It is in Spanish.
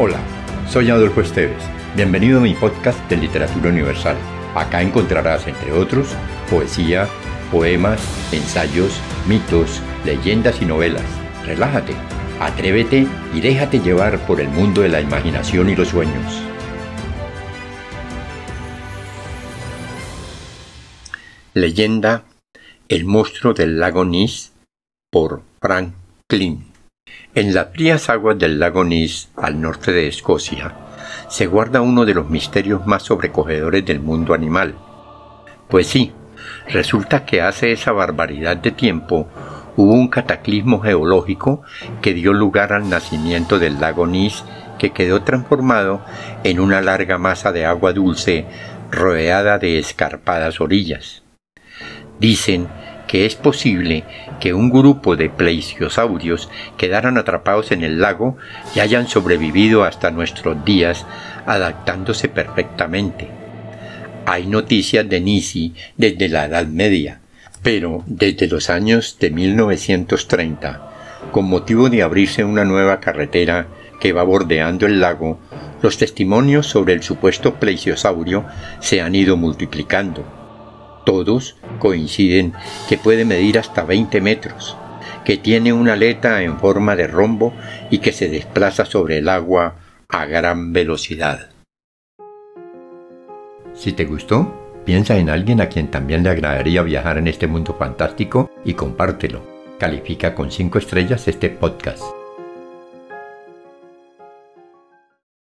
Hola, soy Adolfo Esteves. Bienvenido a mi podcast de Literatura Universal. Acá encontrarás, entre otros, poesía, poemas, ensayos, mitos, leyendas y novelas. Relájate, atrévete y déjate llevar por el mundo de la imaginación y los sueños. Leyenda El monstruo del lago Ness por Frank. En las frías aguas del lago Ness, al norte de Escocia, se guarda uno de los misterios más sobrecogedores del mundo animal. Pues sí, resulta que hace esa barbaridad de tiempo hubo un cataclismo geológico que dio lugar al nacimiento del lago Ness que quedó transformado en una larga masa de agua dulce rodeada de escarpadas orillas. Dicen que es posible que un grupo de plesiosaurios quedaran atrapados en el lago y hayan sobrevivido hasta nuestros días adaptándose perfectamente. Hay noticias de Nisi desde la Edad Media, pero desde los años de 1930, con motivo de abrirse una nueva carretera que va bordeando el lago, los testimonios sobre el supuesto plesiosaurio se han ido multiplicando todos coinciden que puede medir hasta 20 metros, que tiene una aleta en forma de rombo y que se desplaza sobre el agua a gran velocidad. Si te gustó, piensa en alguien a quien también le agradaría viajar en este mundo fantástico y compártelo. Califica con 5 estrellas este podcast.